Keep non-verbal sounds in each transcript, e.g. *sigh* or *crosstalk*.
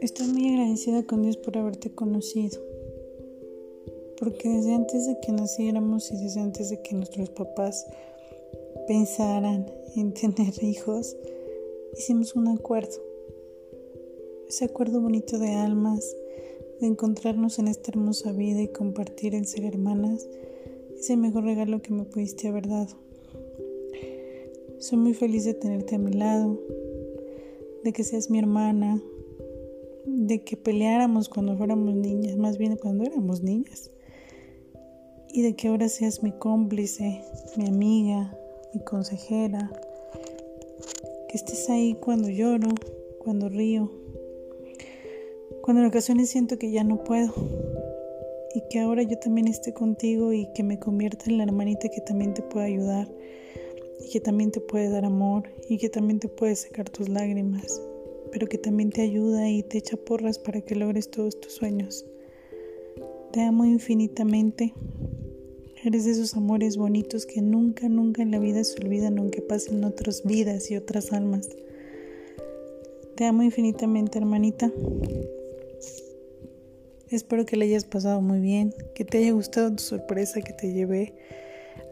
Estoy muy agradecida con Dios por haberte conocido. Porque desde antes de que naciéramos y desde antes de que nuestros papás pensaran en *laughs* tener hijos, hicimos un acuerdo. Ese acuerdo bonito de almas, de encontrarnos en esta hermosa vida y compartir el ser hermanas, es el mejor regalo que me pudiste haber dado. Soy muy feliz de tenerte a mi lado, de que seas mi hermana, de que peleáramos cuando fuéramos niñas, más bien cuando éramos niñas, y de que ahora seas mi cómplice, mi amiga, mi consejera, que estés ahí cuando lloro, cuando río, cuando en ocasiones siento que ya no puedo y que ahora yo también esté contigo y que me convierta en la hermanita que también te puede ayudar y que también te puede dar amor y que también te puede secar tus lágrimas, pero que también te ayuda y te echa porras para que logres todos tus sueños. Te amo infinitamente. Eres de esos amores bonitos que nunca, nunca en la vida se olvidan aunque pasen otras vidas y otras almas. Te amo infinitamente, hermanita. Espero que le hayas pasado muy bien, que te haya gustado tu sorpresa que te llevé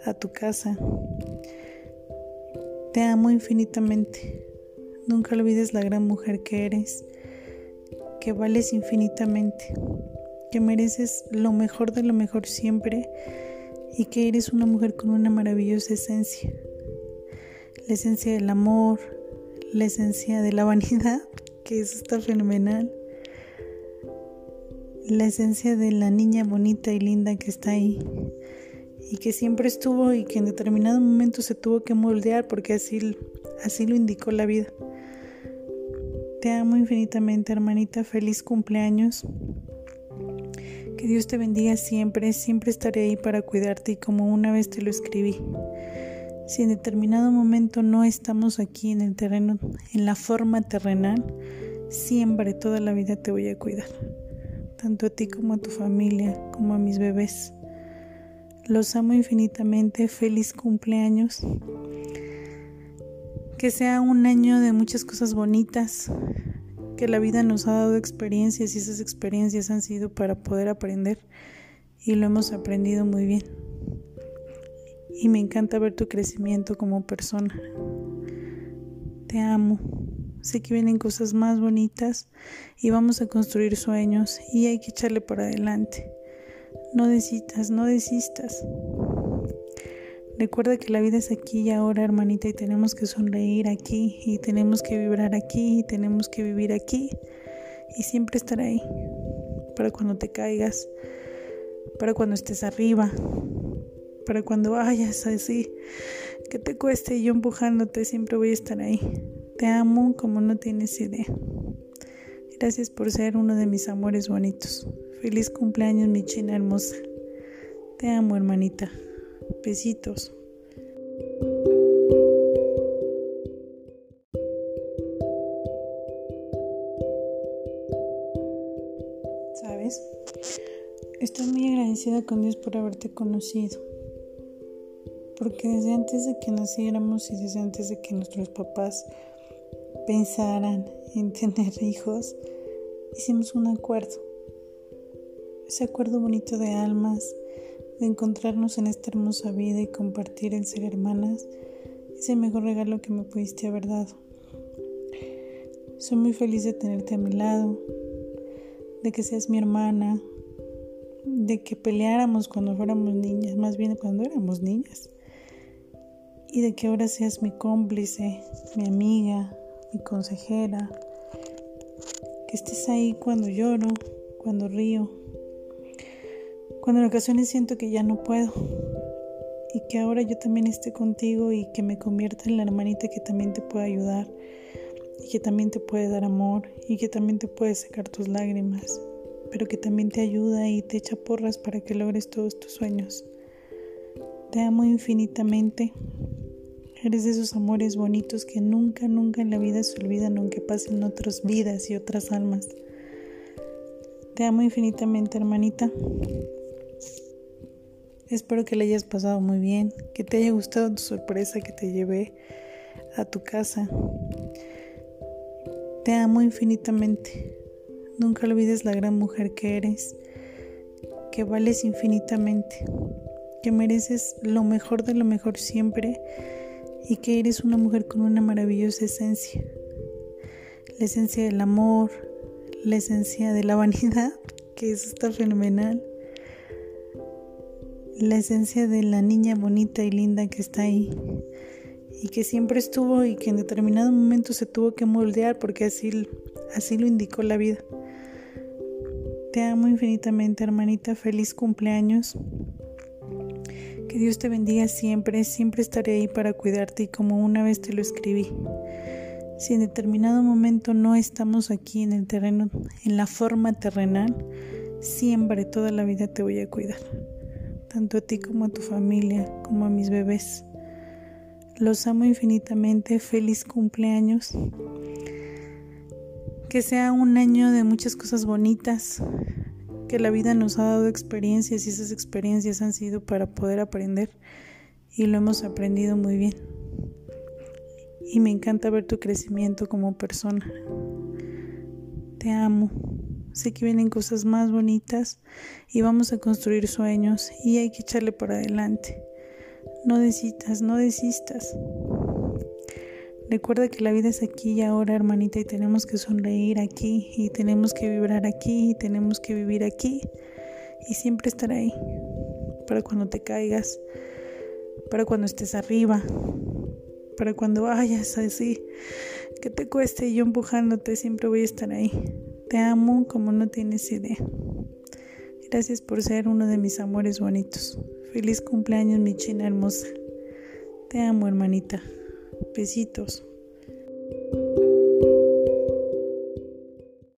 a tu casa. Te amo infinitamente. Nunca olvides la gran mujer que eres, que vales infinitamente, que mereces lo mejor de lo mejor siempre y que eres una mujer con una maravillosa esencia. La esencia del amor, la esencia de la vanidad, *laughs* que eso está fenomenal la esencia de la niña bonita y linda que está ahí y que siempre estuvo y que en determinado momento se tuvo que moldear porque así, así lo indicó la vida. Te amo infinitamente, hermanita. Feliz cumpleaños. Que Dios te bendiga siempre. Siempre estaré ahí para cuidarte y como una vez te lo escribí. Si en determinado momento no estamos aquí en el terreno, en la forma terrenal, siempre toda la vida te voy a cuidar tanto a ti como a tu familia, como a mis bebés. Los amo infinitamente, feliz cumpleaños. Que sea un año de muchas cosas bonitas, que la vida nos ha dado experiencias y esas experiencias han sido para poder aprender y lo hemos aprendido muy bien. Y me encanta ver tu crecimiento como persona. Te amo. Sé que vienen cosas más bonitas y vamos a construir sueños y hay que echarle para adelante. No desistas, no desistas. Recuerda que la vida es aquí y ahora, hermanita, y tenemos que sonreír aquí, y tenemos que vibrar aquí, y tenemos que vivir aquí, y siempre estar ahí, para cuando te caigas, para cuando estés arriba, para cuando vayas así, que te cueste y yo empujándote, siempre voy a estar ahí. Te amo como no tienes idea. Gracias por ser uno de mis amores bonitos. Feliz cumpleaños, mi china hermosa. Te amo, hermanita. Besitos. ¿Sabes? Estoy muy agradecida con Dios por haberte conocido. Porque desde antes de que naciéramos y desde antes de que nuestros papás pensaran en tener hijos, hicimos un acuerdo. Ese acuerdo bonito de almas, de encontrarnos en esta hermosa vida y compartir el ser hermanas, es el mejor regalo que me pudiste haber dado. Soy muy feliz de tenerte a mi lado, de que seas mi hermana, de que peleáramos cuando fuéramos niñas, más bien cuando éramos niñas, y de que ahora seas mi cómplice, mi amiga, mi consejera, que estés ahí cuando lloro, cuando río, cuando en ocasiones siento que ya no puedo. Y que ahora yo también esté contigo y que me convierta en la hermanita que también te puede ayudar. Y que también te puede dar amor y que también te puede secar tus lágrimas, pero que también te ayuda y te echa porras para que logres todos tus sueños. Te amo infinitamente. De esos amores bonitos que nunca, nunca en la vida se olvidan aunque pasen otras vidas y otras almas. Te amo infinitamente, hermanita. Espero que le hayas pasado muy bien, que te haya gustado tu sorpresa que te llevé a tu casa. Te amo infinitamente. Nunca olvides la gran mujer que eres, que vales infinitamente, que mereces lo mejor de lo mejor siempre y que eres una mujer con una maravillosa esencia. La esencia del amor, la esencia de la vanidad, *laughs* que eso está fenomenal. La esencia de la niña bonita y linda que está ahí y que siempre estuvo y que en determinado momento se tuvo que moldear porque así, así lo indicó la vida. Te amo infinitamente, hermanita. Feliz cumpleaños. Que Dios te bendiga siempre. Siempre estaré ahí para cuidarte y como una vez te lo escribí. Si en determinado momento no estamos aquí en el terreno, en la forma terrenal, siempre toda la vida te voy a cuidar. Tanto a ti como a tu familia, como a mis bebés. Los amo infinitamente. Feliz cumpleaños. Que sea un año de muchas cosas bonitas. Que la vida nos ha dado experiencias y esas experiencias han sido para poder aprender. Y lo hemos aprendido muy bien. Y me encanta ver tu crecimiento como persona. Te amo. Sé que vienen cosas más bonitas y vamos a construir sueños y hay que echarle para adelante. No desistas, no desistas. Recuerda que la vida es aquí y ahora, hermanita, y tenemos que sonreír aquí, y tenemos que vibrar aquí, y tenemos que vivir aquí, y siempre estar ahí, para cuando te caigas, para cuando estés arriba, para cuando vayas así, que te cueste y yo empujándote, siempre voy a estar ahí. Te amo como no tienes idea. Gracias por ser uno de mis amores bonitos. Feliz cumpleaños, mi china hermosa. Te amo, hermanita. Besitos.